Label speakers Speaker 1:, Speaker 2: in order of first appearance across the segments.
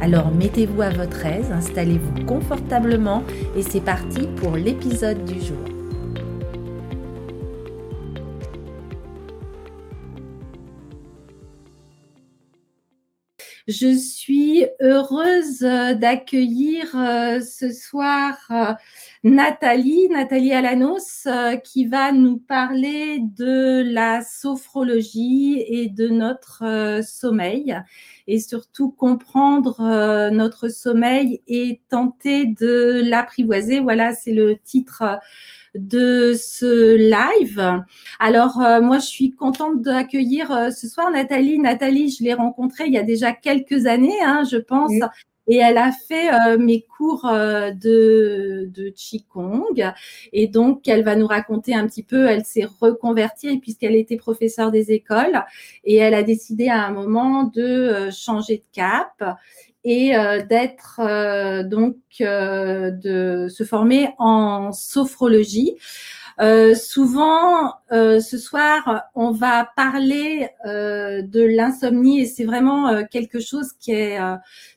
Speaker 1: Alors mettez-vous à votre aise, installez-vous confortablement et c'est parti pour l'épisode du jour. Je suis heureuse d'accueillir euh, ce soir euh, Nathalie, Nathalie Alanos, euh, qui va nous parler de la sophrologie et de notre sommeil et surtout comprendre notre sommeil et tenter de l'apprivoiser. Voilà, c'est le titre de ce live. Alors, euh, moi, je suis contente d'accueillir euh, ce soir Nathalie. Nathalie, je l'ai rencontrée il y a déjà quelques années, hein, je pense. Et elle a fait euh, mes cours de, de Qigong. Et donc, elle va nous raconter un petit peu, elle s'est reconvertie puisqu'elle était professeure des écoles. Et elle a décidé à un moment de changer de cap et euh, d'être euh, donc euh, de se former en sophrologie. Souvent, ce soir, on va parler de l'insomnie et c'est vraiment quelque chose qui est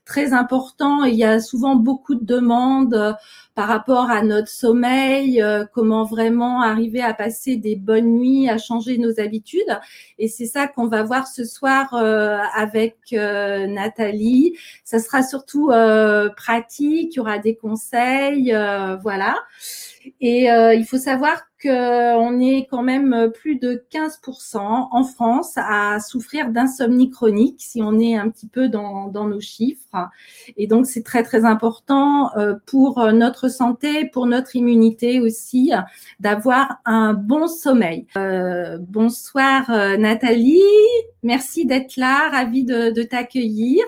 Speaker 1: très important. Il y a souvent beaucoup de demandes par rapport à notre sommeil, euh, comment vraiment arriver à passer des bonnes nuits, à changer nos habitudes. Et c'est ça qu'on va voir ce soir euh, avec euh, Nathalie. Ça sera surtout pratique, il y aura des conseils, voilà. Et il faut savoir qu'on est quand même plus de 15% en France à souffrir d'insomnie chronique, si on est un petit peu dans, dans nos chiffres. Et donc, c'est très, très important euh, pour notre santé, pour notre immunité aussi, d'avoir un bon sommeil. Euh, bonsoir euh, Nathalie, merci d'être là, ravie de, de t'accueillir.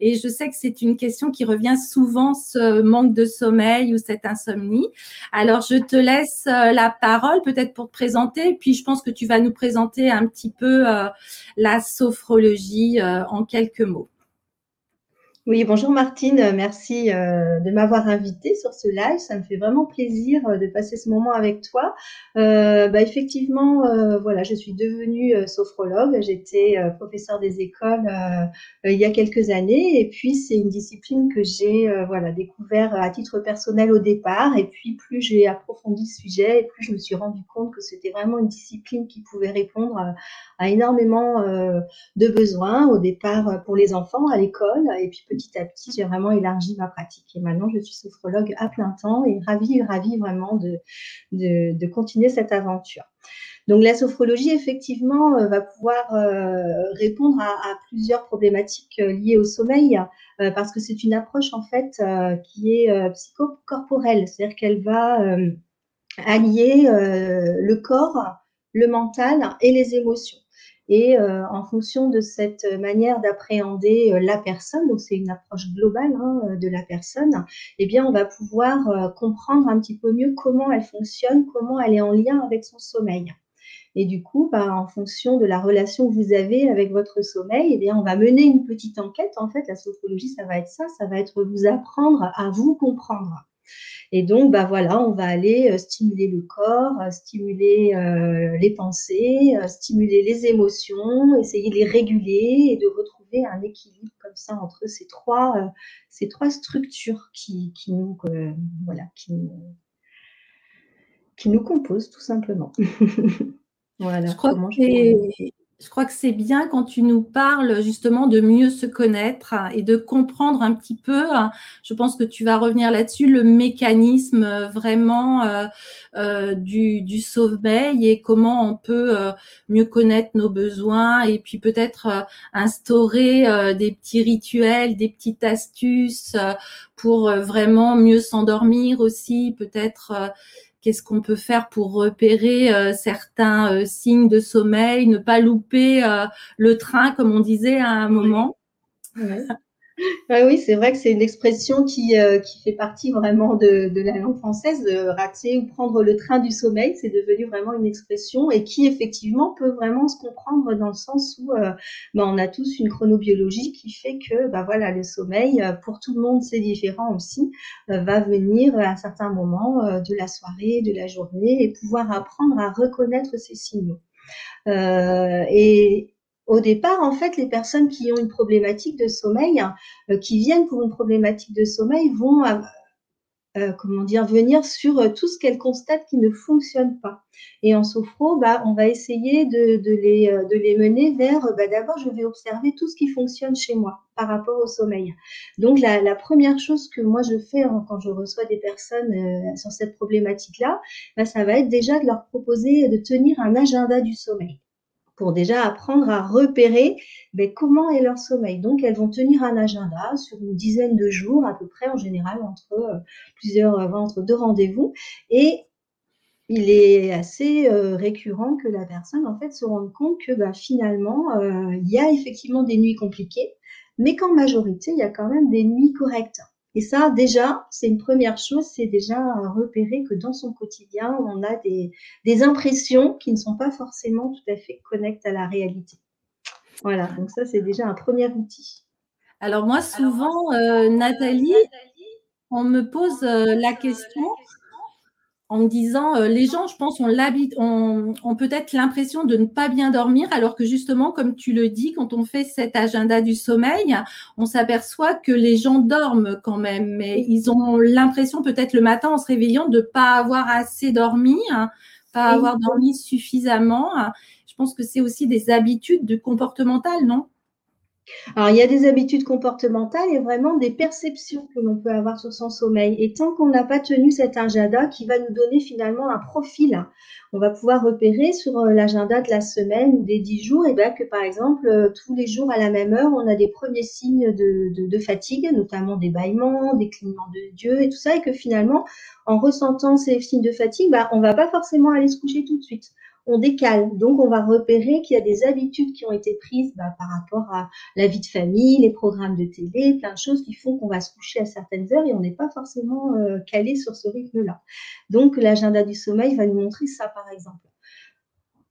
Speaker 1: Et je sais que c'est une question qui revient souvent, ce manque de sommeil ou cette insomnie. Alors, je te laisse la parole, peut-être pour te présenter. Puis je pense que tu vas nous présenter un petit peu euh, la sophrologie euh, en quelques mots.
Speaker 2: Oui, bonjour Martine, merci euh, de m'avoir invitée sur ce live. Ça me fait vraiment plaisir euh, de passer ce moment avec toi. Euh, bah, effectivement, voilà, je suis devenue sophrologue. J'étais professeur des écoles il y a quelques années, et puis c'est une discipline que j'ai voilà découvert à titre personnel au départ. Et puis plus j'ai approfondi le sujet, et plus je me suis rendu compte que c'était vraiment une discipline qui pouvait répondre à, à énormément de besoins au départ pour les enfants à l'école, et puis petit à petit, j'ai vraiment élargi ma pratique. Et maintenant, je suis sophrologue à plein temps et ravie, ravie vraiment de, de, continuer cette aventure. Donc la sophrologie, effectivement, euh, va pouvoir euh, répondre à, plusieurs problématiques euh, liées au sommeil, parce que c'est une approche en fait qui est psychocorporelle, c'est-à-dire qu'elle va allier le corps, le mental et les émotions. Et euh, en fonction de cette manière d'appréhender euh, la personne, donc c'est une approche globale hein, euh, de la personne, eh bien on va pouvoir comprendre un petit peu mieux comment elle fonctionne, comment elle est en lien avec son sommeil. Et du coup, bah, en fonction de la relation que vous avez avec votre sommeil, eh on va mener une petite enquête. En fait, la sophrologie, ça va être ça, ça va être vous apprendre à vous comprendre. Et donc, bah voilà, on va aller euh, stimuler le corps, euh, stimuler euh, les pensées, stimuler les émotions, essayer de les réguler et de retrouver un équilibre comme ça entre ces trois, ces trois structures qui, qui nous, voilà, qui qui nous composent tout simplement.
Speaker 1: voilà. Je crois que je crois que c'est bien quand tu nous parles justement de mieux se connaître et de comprendre un petit peu. Je pense que tu vas revenir là-dessus, le mécanisme euh, vraiment euh, euh, du, du, sommeil et comment on peut mieux connaître nos besoins et puis peut-être instaurer des petits rituels, des petites astuces pour vraiment mieux s'endormir aussi, peut-être Qu'est-ce qu'on peut faire pour repérer euh, certains euh, signes de sommeil, ne pas louper euh, le train, comme on disait à un moment
Speaker 2: Ah oui, c'est vrai que c'est une expression qui, euh, qui fait partie vraiment de, de, la langue française, de rater ou prendre le train du sommeil. C'est devenu vraiment une expression et qui effectivement peut vraiment se comprendre dans le sens où euh, bah, on a tous une chronobiologie qui fait que bah, voilà, le sommeil, euh, pour tout le monde, c'est différent aussi, va venir à un certain moment de la soirée, de la journée et pouvoir apprendre à reconnaître ces signaux. et, au départ, en fait, les personnes qui ont une problématique de sommeil, euh, qui viennent pour une problématique de sommeil, vont, euh, euh, comment dire, venir sur tout ce qu'elles constatent qui ne fonctionne pas. Et en sophro, bah, on va essayer de, les, de les mener vers, bah, d'abord, je vais observer tout ce qui fonctionne chez moi par rapport au sommeil. Donc, la, première chose que moi je fais hein, quand je reçois des personnes sur cette problématique-là, bah, ça va être déjà de leur proposer de tenir un agenda du sommeil pour déjà apprendre à repérer ben, comment est leur sommeil. Donc, elles vont tenir un agenda sur une dizaine de jours, à peu près en général entre euh, plusieurs, euh, entre deux rendez-vous. Et il est assez euh, récurrent que la personne, en fait, se rende compte que ben, finalement, il y a effectivement des nuits compliquées, mais qu'en majorité, il y a quand même des nuits correctes. Et ça, déjà, c'est une première chose, c'est déjà repérer que dans son quotidien, on a des, des, impressions qui ne sont pas forcément tout à fait connectées à la réalité. Voilà, donc ça, c'est déjà un premier outil.
Speaker 1: Alors moi, souvent, euh, Nathalie, on me pose euh, la question en me disant euh, les gens, je pense, ont, ont, peut-être l'impression de ne pas bien dormir, alors que justement, comme tu le dis, quand on fait cet agenda du sommeil, on s'aperçoit que les gens dorment quand même, mais ils ont l'impression peut-être le matin en se réveillant de ne pas avoir assez dormi, hein, pas avoir dormi suffisamment. Je pense que c'est aussi des habitudes de comportementales, non?
Speaker 2: Alors, il y a des habitudes comportementales et vraiment des perceptions que l'on peut avoir sur son sommeil. Et tant qu'on n'a pas tenu cet agenda qui va nous donner finalement un profil, on va pouvoir repérer sur euh, l'agenda de la semaine ou des dix jours, et bien que par exemple, euh, tous les jours à la même heure, on a des premiers signes de, fatigue, notamment des bâillements, des clignements de Dieu et tout ça, et que finalement, en ressentant ces signes de fatigue, bah, on va pas forcément aller se coucher tout de suite on décale. Donc, on va repérer qu'il y a des habitudes qui ont été prises bah, par rapport à la vie de famille, les programmes de télé, plein de choses qui font qu'on va se coucher à certaines heures et on n'est pas forcément euh, calé sur ce rythme-là. Donc, l'agenda du sommeil va nous montrer ça, par exemple.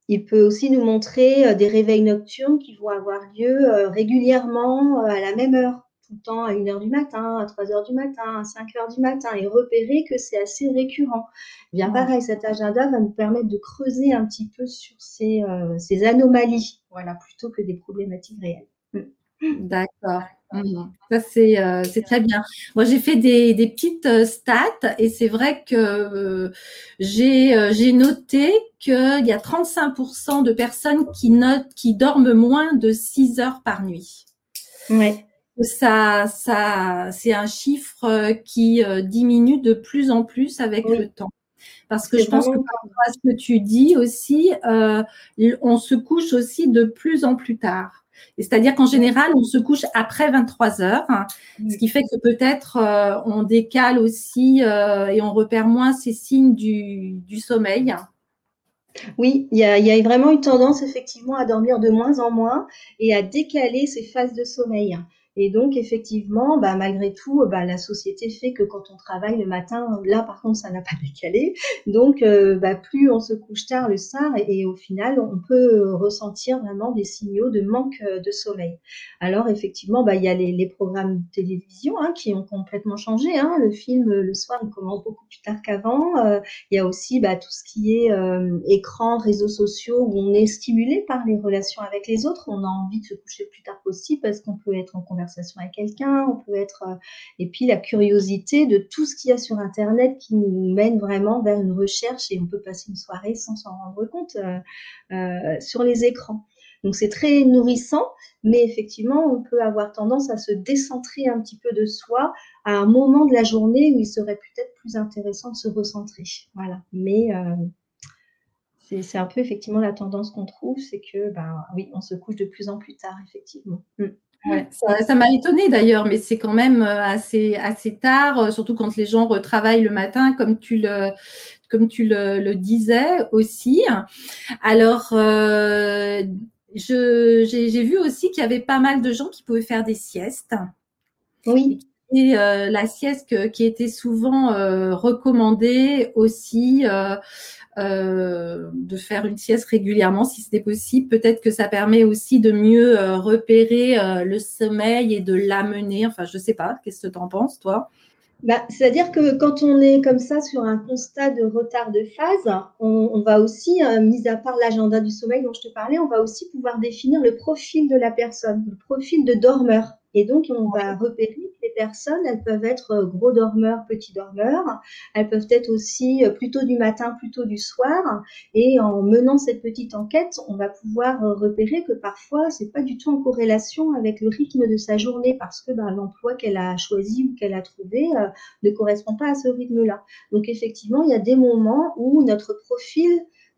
Speaker 2: Il peut aussi nous montrer euh, des réveils nocturnes qui vont avoir lieu euh, régulièrement à la même heure tout le temps à 1h du matin, à 3h du matin, à 5h du matin et repérer que c'est assez récurrent. Eh bien pareil, cet agenda va nous permettre de creuser un petit peu sur ces, euh, ces anomalies, voilà, plutôt que des problématiques réelles.
Speaker 1: Mm. D'accord. Mm. Ça, euh, c'est très bien. Moi, j'ai fait des, des, petites euh, stats et c'est vrai que j'ai noté qu'il y a 35% de personnes qui, notent, qui dorment moins de 6 heures par nuit.
Speaker 2: Ouais
Speaker 1: ça, ça, c'est un chiffre euh, qui euh, diminue de plus en plus avec le temps. Parce que je pense que par rapport à ce que tu dis aussi, euh, on se couche aussi de plus en plus tard. C'est-à-dire qu'en général, on se couche après 23 heures, hein, ce qui fait que peut-être on décale aussi et on repère moins ces signes du, du sommeil.
Speaker 2: Oui, il y a, y a, vraiment une tendance effectivement à dormir de moins en moins et à décaler ces phases de sommeil. Et donc, effectivement, bah, malgré tout, bah, la société fait que quand on travaille le matin, là, par contre, ça n'a pas décalé. Donc, euh, bah, plus on se couche tard le soir, et, au final, on peut ressentir vraiment des signaux de manque euh, de sommeil. Alors, effectivement, bah, il y a les, les programmes de télévision hein, qui ont complètement changé. Hein. Le film, le soir, il commence beaucoup plus tard qu'avant. Euh, il y a aussi bah, tout ce qui est écran, réseaux sociaux, où on est stimulé par les relations avec les autres. On a envie de se coucher le plus tard possible parce qu'on peut être en conversation avec quelqu'un, on peut être euh, et puis la curiosité de tout ce qu'il y a sur internet qui nous mène vraiment vers une recherche et on peut passer une soirée sans s'en rendre compte euh, euh, sur les écrans. Donc c'est très nourrissant, mais effectivement, on peut avoir tendance à se décentrer un petit peu de soi à un moment de la journée où il serait peut-être plus intéressant de se recentrer. Voilà. Mais c'est un peu effectivement la tendance qu'on trouve, c'est que ben oui, on se couche de plus en plus tard, effectivement. Mm
Speaker 1: ça m'a étonné d'ailleurs, mais c'est quand même euh, assez, assez tard, euh, surtout quand les gens retravaillent le matin, comme tu le, comme tu le, disais aussi. Alors, euh, j'ai vu aussi qu'il y avait pas mal de gens qui pouvaient faire des siestes. Oui. Et la sieste qui était souvent recommandée aussi de faire une sieste régulièrement si c'était possible. Peut-être que ça permet aussi de mieux repérer le sommeil et de l'amener. Enfin, je sais pas. Qu'est-ce que tu en penses, toi?
Speaker 2: Bah, C'est-à-dire que quand on est comme ça sur un constat de retard de phase, on, va aussi, euh, mis à part l'agenda du sommeil dont je te parlais, on va aussi pouvoir définir le profil de la personne, le profil de dormeur. Et donc, on va repérer que les personnes, elles peuvent être euh, gros dormeurs, petits dormeurs. Elles peuvent être aussi euh, plutôt du matin, plutôt du soir. Et en menant cette petite enquête, on va pouvoir euh, repérer que parfois, c'est pas du tout en corrélation avec le rythme de sa journée parce que ben, l'emploi qu'elle a choisi ou qu'elle a trouvé ne correspond pas à ce rythme-là. Donc, effectivement, il y a des moments où notre profil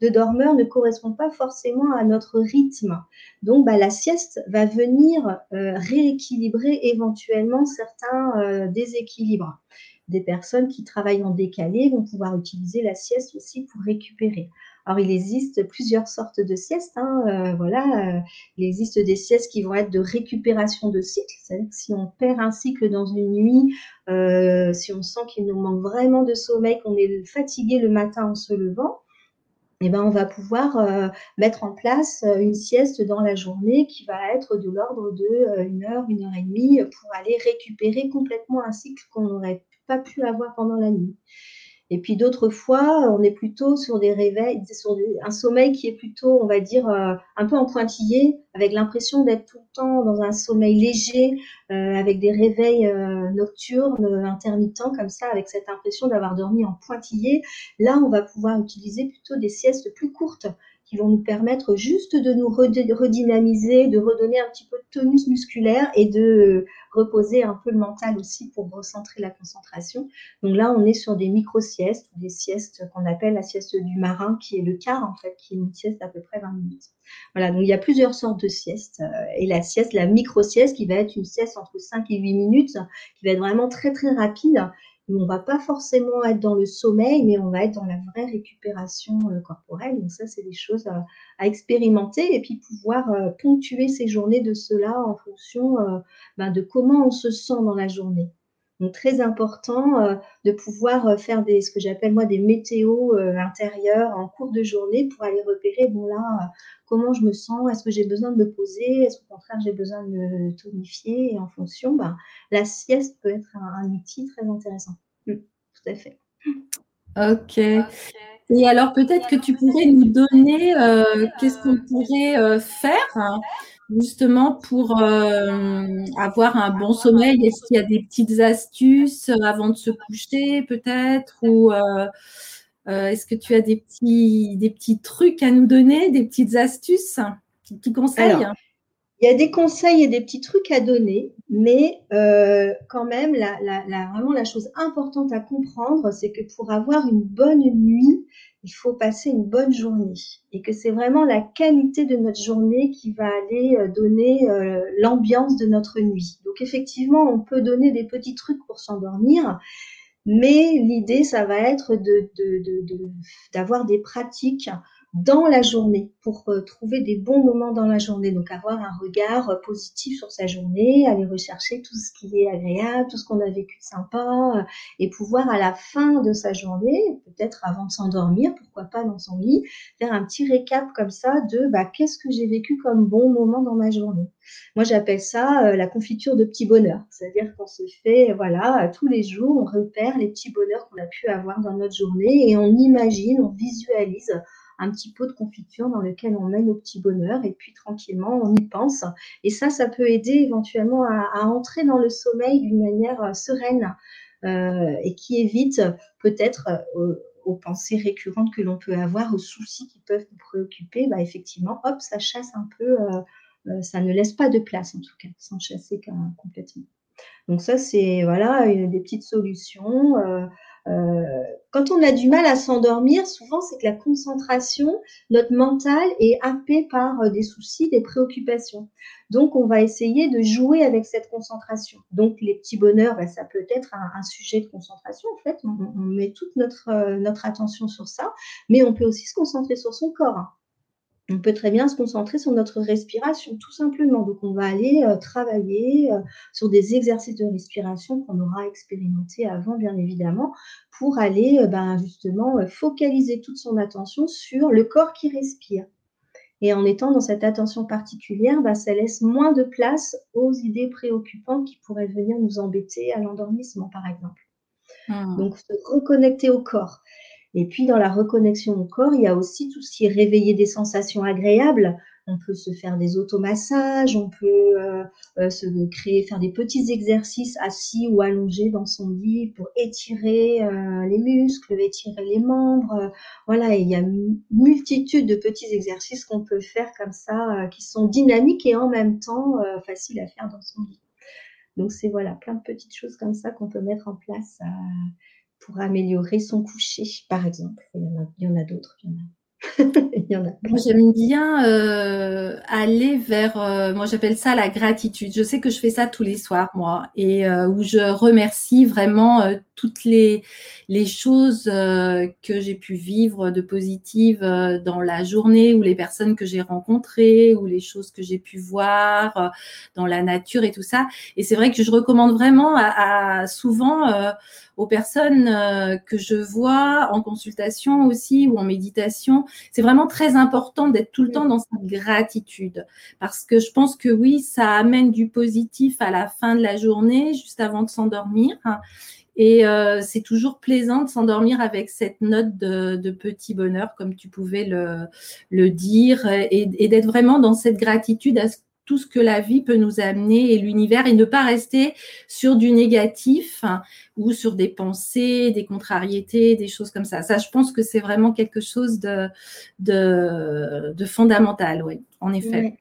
Speaker 2: de dormeur ne correspond pas forcément à notre rythme. Donc, bah, la sieste va venir euh, rééquilibrer éventuellement certains euh, déséquilibres. Des personnes qui travaillent en décalé vont pouvoir utiliser la sieste aussi pour récupérer. Alors, il existe plusieurs sortes de siestes. Hein, euh, voilà, il existe des siestes qui vont être de récupération de cycle, c'est-à-dire que si on perd un cycle dans une nuit, si on sent qu'il nous manque vraiment de sommeil, qu'on est fatigué le matin en se levant, eh ben, on va pouvoir euh, mettre en place euh, une sieste dans la journée qui va être de l'ordre de euh, une heure, une heure et demie pour aller récupérer complètement un cycle qu'on n'aurait pas pu avoir pendant la nuit. Et puis d'autres fois, on est plutôt sur des réveils, sur un sommeil qui est plutôt, on va dire, euh, un peu en pointillé, avec l'impression d'être tout le temps dans un sommeil léger, euh, avec des réveils euh, nocturnes, intermittents, comme ça, avec cette impression d'avoir dormi en pointillé. Là, on va pouvoir utiliser plutôt des siestes plus courtes, qui vont nous permettre juste de nous redynamiser, de redonner un petit peu de tonus musculaire et de reposer un peu le mental aussi pour recentrer la concentration. Donc là, on est sur des micro-siestes, des siestes qu'on appelle la sieste du marin, qui est le quart en fait, qui est une sieste d'à peu près 20 minutes. Voilà, donc il y a plusieurs sortes de siestes. Euh, et la sieste, la micro-sieste, qui va être une sieste entre 5 et 8 minutes, qui va être vraiment très très rapide on va pas forcément être dans le sommeil, mais on va être dans la vraie récupération euh, corporelle. Donc ça, c'est des choses à, expérimenter et puis pouvoir euh, ponctuer ces journées de cela en fonction euh, ben, de comment on se sent dans la journée. Donc très important de pouvoir faire des, ce que j'appelle moi des météos intérieurs en cours de journée pour aller repérer, bon là, comment je me sens, est-ce que j'ai besoin de me poser, est-ce qu'au contraire j'ai besoin de me tonifier et en fonction, ben, la sieste peut être un, outil très intéressant. Mmh, tout à fait.
Speaker 1: Ok. Et alors peut-être que tu pourrais nous donner euh, qu'est-ce qu'on pourrait euh, faire justement pour euh, avoir un bon sommeil. Est-ce qu'il y a des petites astuces avant de se coucher peut-être? Ou euh, est-ce que tu as des petits, des petits trucs à nous donner, des petites astuces, des petits conseils
Speaker 2: il y a des conseils et des petits trucs à donner, mais euh, quand même, la, vraiment la chose importante à comprendre, c'est que pour avoir une bonne nuit, il faut passer une bonne journée et que c'est vraiment la qualité de notre journée qui va aller euh, donner l'ambiance de notre nuit. Donc effectivement, on peut donner des petits trucs pour s'endormir, mais l'idée, ça va être d'avoir de, de, des pratiques dans la journée pour euh, trouver des bons moments dans la journée. Donc avoir un regard euh, positif sur sa journée, aller rechercher tout ce qui est agréable, tout ce qu'on a vécu sympa euh, et pouvoir à la fin de sa journée, peut-être avant de s'endormir, pourquoi pas dans son lit, faire un petit récap comme ça de bah, qu'est-ce que j'ai vécu comme bon moment dans ma journée. Moi, j'appelle ça la confiture de petits bonheurs. C'est-à-dire qu'on se fait, voilà, tous les jours, on repère les petits bonheurs qu'on a pu avoir dans notre journée et on imagine, on visualise un petit pot de confiture dans lequel on met nos petits bonheurs et puis tranquillement on y pense. Et ça, ça peut aider éventuellement à, entrer dans le sommeil d'une manière euh, sereine euh, et qui évite peut-être euh, aux pensées récurrentes que l'on peut avoir, aux soucis qui peuvent nous préoccuper, bah effectivement, hop, ça chasse un peu, ça ne laisse pas de place en tout cas, sans chasser complètement. Donc ça, c'est voilà des petites solutions. Quand on a du mal à s'endormir, souvent c'est que la concentration, notre mental est happé par euh, des soucis, des préoccupations. Donc on va essayer de jouer avec cette concentration. Donc les petits bonheurs, ben, ça peut être un, sujet de concentration en fait. On, met toute notre, euh, notre attention sur ça, mais on peut aussi se concentrer sur son corps. On peut très bien se concentrer sur notre respiration, tout simplement. Donc, on va aller euh, travailler euh, sur des exercices de respiration qu'on aura expérimentés avant, bien évidemment, pour aller euh, ben, justement focaliser toute son attention sur le corps qui respire. Et en étant dans cette attention particulière, ben, ça laisse moins de place aux idées préoccupantes qui pourraient venir nous embêter à l'endormissement, par exemple. Mmh. Donc, se reconnecter au corps. Et puis, dans la reconnexion au corps, il y a aussi tout ce qui est réveiller des sensations agréables. On peut se faire des automassages, on peut euh, euh, se créer, faire des petits exercices assis ou allongés dans son lit pour étirer euh, les muscles, étirer les membres. Voilà, il y a une multitude de petits exercices qu'on peut faire comme ça, qui sont dynamiques et en même temps faciles à faire dans son lit. Donc c'est voilà, plein de petites choses comme ça qu'on peut mettre en place pour améliorer son coucher, par exemple. Il y en a, d'autres.
Speaker 1: Moi, j'aime bien euh, aller vers, euh, moi j'appelle ça la gratitude. Je sais que je fais ça tous les soirs, moi, et euh, où je remercie vraiment toutes les, les choses que j'ai pu vivre de positives dans la journée, ou les personnes que j'ai rencontrées, ou les choses que j'ai pu voir dans la nature et tout ça. Et c'est vrai que je recommande vraiment à, à souvent aux personnes euh, que je vois en consultation aussi ou en méditation. C'est vraiment très important d'être tout le temps dans cette gratitude parce que je pense que oui, ça amène du positif à la fin de la journée, juste avant de s'endormir. Et euh, c'est toujours plaisant de s'endormir avec cette note de, petit bonheur, comme tu pouvais le, le dire, et, d'être vraiment dans cette gratitude à tout ce que la vie peut nous amener et l'univers et ne pas rester sur du négatif hein, ou sur des pensées, des contrariétés, des choses comme ça. Ça, je pense que c'est vraiment quelque chose de, de, de fondamental, oui, en effet.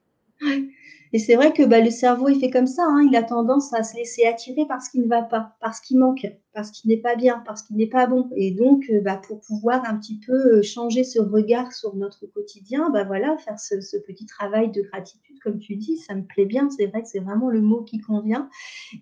Speaker 2: Et c'est vrai que bah, le cerveau, il fait comme ça, hein, il a tendance à se laisser attirer parce qu'il ne va pas, parce qu'il manque parce qu'il n'est pas bien, parce qu'il n'est pas bon. Et donc, euh, bah, pour pouvoir un petit peu euh, changer ce regard sur notre quotidien, bah voilà, faire ce, petit travail de gratitude, comme tu dis, ça me plaît bien. C'est vrai que c'est vraiment le mot qui convient.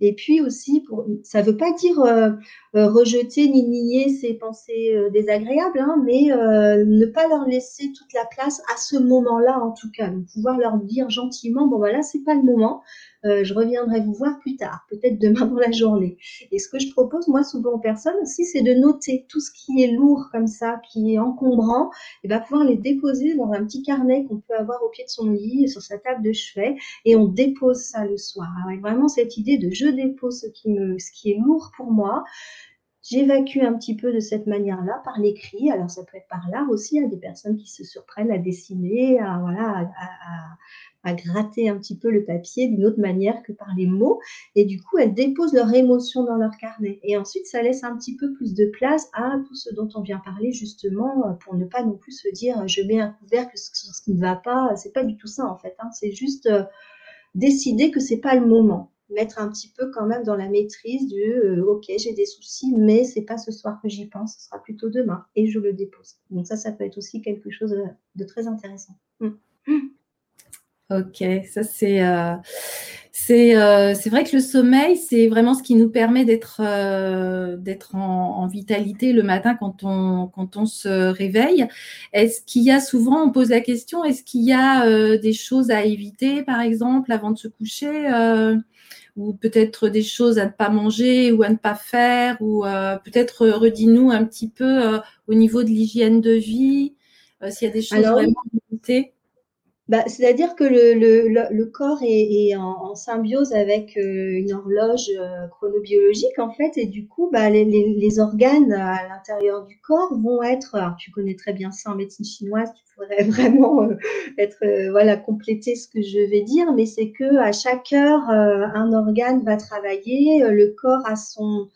Speaker 2: Et puis aussi, ça ne veut pas dire euh, rejeter ni nier ces pensées désagréables, hein, mais ne pas leur laisser toute la place à ce moment-là, en tout cas. Pouvoir leur dire gentiment, bon voilà, c'est pas le moment. Euh, je reviendrai vous voir plus tard, peut-être demain dans la journée. Et ce que je propose, moi, souvent aux personnes aussi, c'est de noter tout ce qui est lourd comme ça, qui est encombrant, et va pouvoir les déposer dans un petit carnet qu'on peut avoir au pied de son lit, sur sa table de chevet, et on dépose ça le soir. Avec vraiment cette idée de je dépose ce qui, me, ce qui est lourd pour moi. J'évacue un petit peu de cette manière-là par l'écrit. Alors ça peut être par l'art aussi. Y a des personnes qui se surprennent à dessiner, à, voilà, à, à gratter un petit peu le papier d'une autre manière que par les mots. Et du coup, elles déposent leur émotion dans leur carnet. Et ensuite, ça laisse un petit peu plus de place à tout ce dont on vient parler, justement, euh, pour ne pas non plus se dire je mets un couvercle sur ce qui ne va pas. C'est pas du tout ça, en fait. Hein. C'est juste euh, décider que c'est pas le moment mettre un petit peu quand même dans la maîtrise du euh, ok j'ai des soucis mais c'est pas ce soir que j'y pense ce sera plutôt demain et je le dépose donc ça ça peut être aussi quelque chose de, très intéressant mmh.
Speaker 1: Ok, ça c'est euh, euh, c'est vrai que le sommeil c'est vraiment ce qui nous permet d'être euh, d'être en, vitalité le matin quand on quand on se réveille. Est-ce qu'il y a souvent on pose la question est-ce qu'il y a des choses à éviter par exemple avant de se coucher ou peut-être des choses à ne pas manger ou à ne pas faire ou peut-être redis-nous un petit peu au niveau de l'hygiène de vie s'il y a des choses à éviter?
Speaker 2: Bah, c'est-à-dire que le, le, le, corps est, est en, symbiose avec euh, une horloge euh, chronobiologique, en fait, et du coup, bah, les, les, les organes à l'intérieur du corps vont être, alors tu connais très bien ça en médecine chinoise, tu pourrais vraiment euh, être, voilà, compléter ce que je vais dire, mais c'est que à chaque heure, un organe va travailler, le corps a son,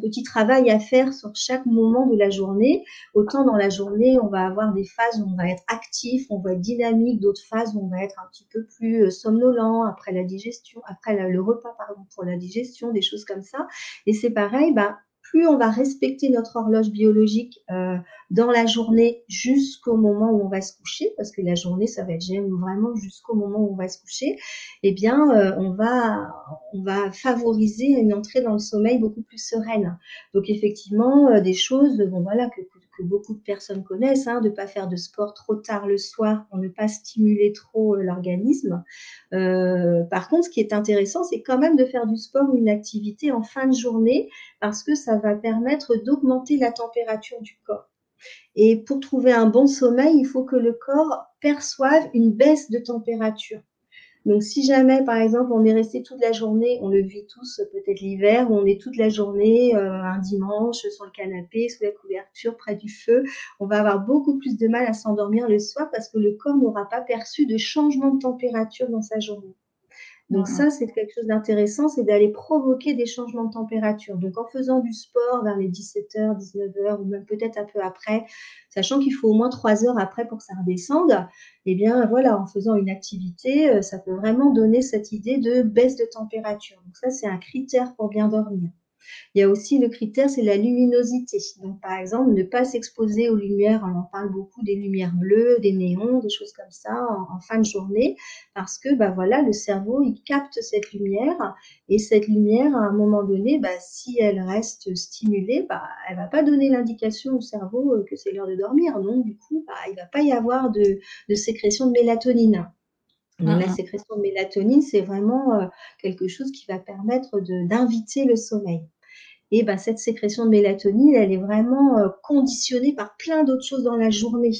Speaker 2: petit travail à faire sur chaque moment de la journée. Autant dans la journée, on va avoir des phases où on va être actif, on va être dynamique, d'autres phases où on va être un petit peu plus euh, somnolent après la digestion, après le repas, pardon, pour la digestion, des choses comme ça. Et c'est pareil, bah, plus on va respecter notre horloge biologique euh, dans la journée jusqu'au moment où on va se coucher, parce que la journée, ça va être vraiment jusqu'au moment où on va se coucher, eh bien, euh, on, va, on va favoriser une entrée dans le sommeil beaucoup plus sereine. Donc, effectivement, euh, des choses bon, voilà, que, que beaucoup de personnes connaissent, hein, de ne pas faire de sport trop tard le soir pour ne pas stimuler trop euh, l'organisme. Euh, par contre, ce qui est intéressant, c'est quand même de faire du sport ou une activité en fin de journée parce que ça va permettre d'augmenter la température du corps. Et pour trouver un bon sommeil, il faut que le corps perçoive une baisse de température. Donc, si jamais, par exemple, on est resté toute la journée, on le vit tous, peut-être l'hiver, où on est toute la journée, euh, un dimanche, sur le canapé, sous la couverture, près du feu, on va avoir beaucoup plus de mal à s'endormir le soir parce que le corps n'aura pas perçu de changement de température dans sa journée. Donc ça, c'est quelque chose d'intéressant, c'est d'aller provoquer des changements de température. Donc en faisant du sport vers les 17h, 19h ou même peut-être un peu après, sachant qu'il faut au moins 3 heures après pour que ça redescende, eh bien voilà, en faisant une activité, euh, ça peut vraiment donner cette idée de baisse de température. Donc ça, c'est un critère pour bien dormir. Il y a aussi le critère, c'est la luminosité. Donc, par exemple, ne pas s'exposer aux lumières, on en parle beaucoup des lumières bleues, des néons, des choses comme ça en, fin de journée, parce que bah voilà, le cerveau il capte cette lumière et cette lumière, à un moment donné, bah, si elle reste stimulée, bah, elle va pas donner l'indication au cerveau euh, que c'est l'heure de dormir. Donc, du coup, bah, il va pas y avoir de, de sécrétion de mélatonine. Donc, la sécrétion de mélatonine, c'est vraiment euh, quelque chose qui va permettre d'inviter le sommeil. Et ben, cette sécrétion de mélatonine, elle est vraiment euh, conditionnée par plein d'autres choses dans la journée.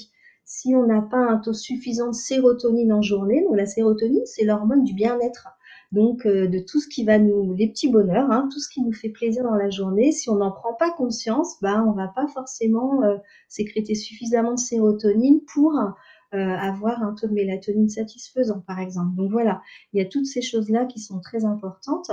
Speaker 2: Si on n'a pas un taux suffisant de sérotonine en journée, donc la sérotonine, c'est l'hormone du bien-être. Donc, euh, de tout ce qui va nous, les petits bonheurs, hein, tout ce qui nous fait plaisir dans la journée, si on n'en prend pas conscience, ben, on va pas forcément sécréter suffisamment de sérotonine pour euh, avoir un taux de mélatonine satisfaisant, par exemple. Donc voilà, il y a toutes ces choses-là qui sont très importantes.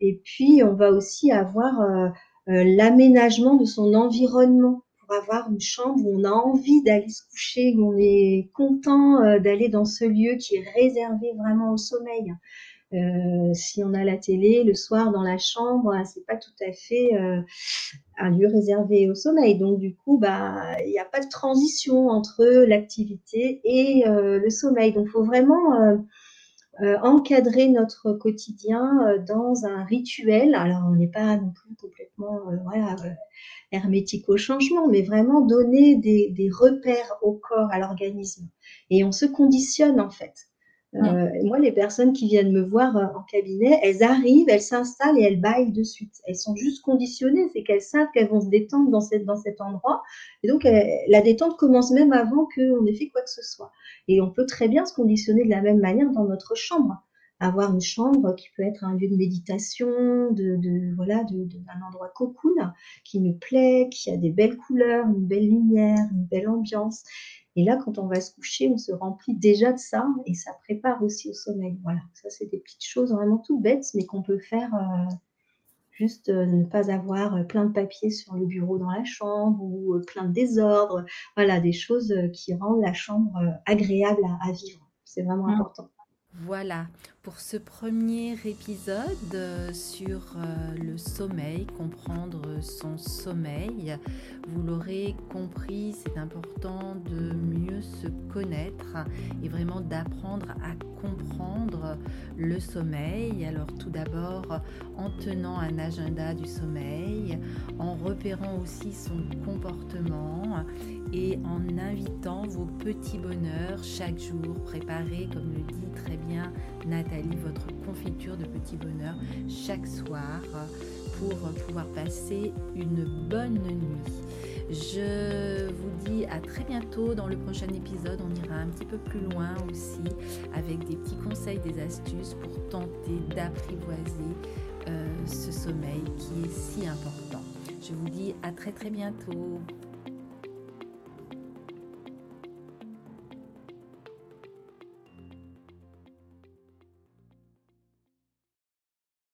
Speaker 2: Et puis, on va aussi avoir euh, euh, l'aménagement de son environnement pour avoir une chambre où on a envie d'aller se coucher, où on est content d'aller dans ce lieu qui est réservé vraiment au sommeil. Euh, si on a la télé le soir dans la chambre, c'est pas tout à fait euh, un lieu réservé au sommeil. Donc du coup, bah il n'y a pas de transition entre l'activité et euh, le sommeil. Donc il faut vraiment encadrer notre quotidien dans un rituel. Alors on n'est pas non plus complètement voilà hermétique au changement, mais vraiment donner des repères au corps, à l'organisme. Et on se conditionne en fait. Euh, moi, les personnes qui viennent me voir euh, en cabinet, elles arrivent, elles s'installent et elles baillent de suite. Elles sont juste conditionnées, c'est qu'elles savent qu'elles vont se détendre dans, cette, dans cet endroit. Et donc, la détente commence même avant qu'on ait fait quoi que ce soit. Et on peut très bien se conditionner de la même manière dans notre chambre. Avoir une chambre qui peut être un lieu de méditation, de, de voilà, de, de, un endroit cocoon qui nous plaît, qui a des belles couleurs, une belle lumière, une belle ambiance. Et là, quand on va se coucher, on se remplit déjà de ça et ça prépare aussi au sommeil. Voilà, ça c'est des petites choses vraiment toutes bêtes, mais qu'on peut faire euh, juste euh, ne pas avoir euh, plein de papiers sur le bureau dans la chambre ou plein de désordre. Voilà, des choses qui rendent la chambre agréable à, vivre. C'est vraiment mmh. important.
Speaker 1: Voilà pour ce premier épisode euh, sur euh, le sommeil, comprendre son sommeil. Vous l'aurez compris, c'est important de mieux se connaître et vraiment d'apprendre à comprendre le sommeil. Alors tout d'abord en tenant un agenda du sommeil, en repérant aussi son comportement et en invitant vos petits bonheurs chaque jour, préparés, comme le dit très bien Nathalie, votre confiture de petits bonheurs chaque soir pour pouvoir passer une bonne nuit. Je vous dis à très bientôt dans le prochain épisode. On ira un petit peu plus loin aussi avec des petits conseils, des astuces pour tenter d'apprivoiser euh, ce sommeil qui est si important. Je vous dis à très très bientôt.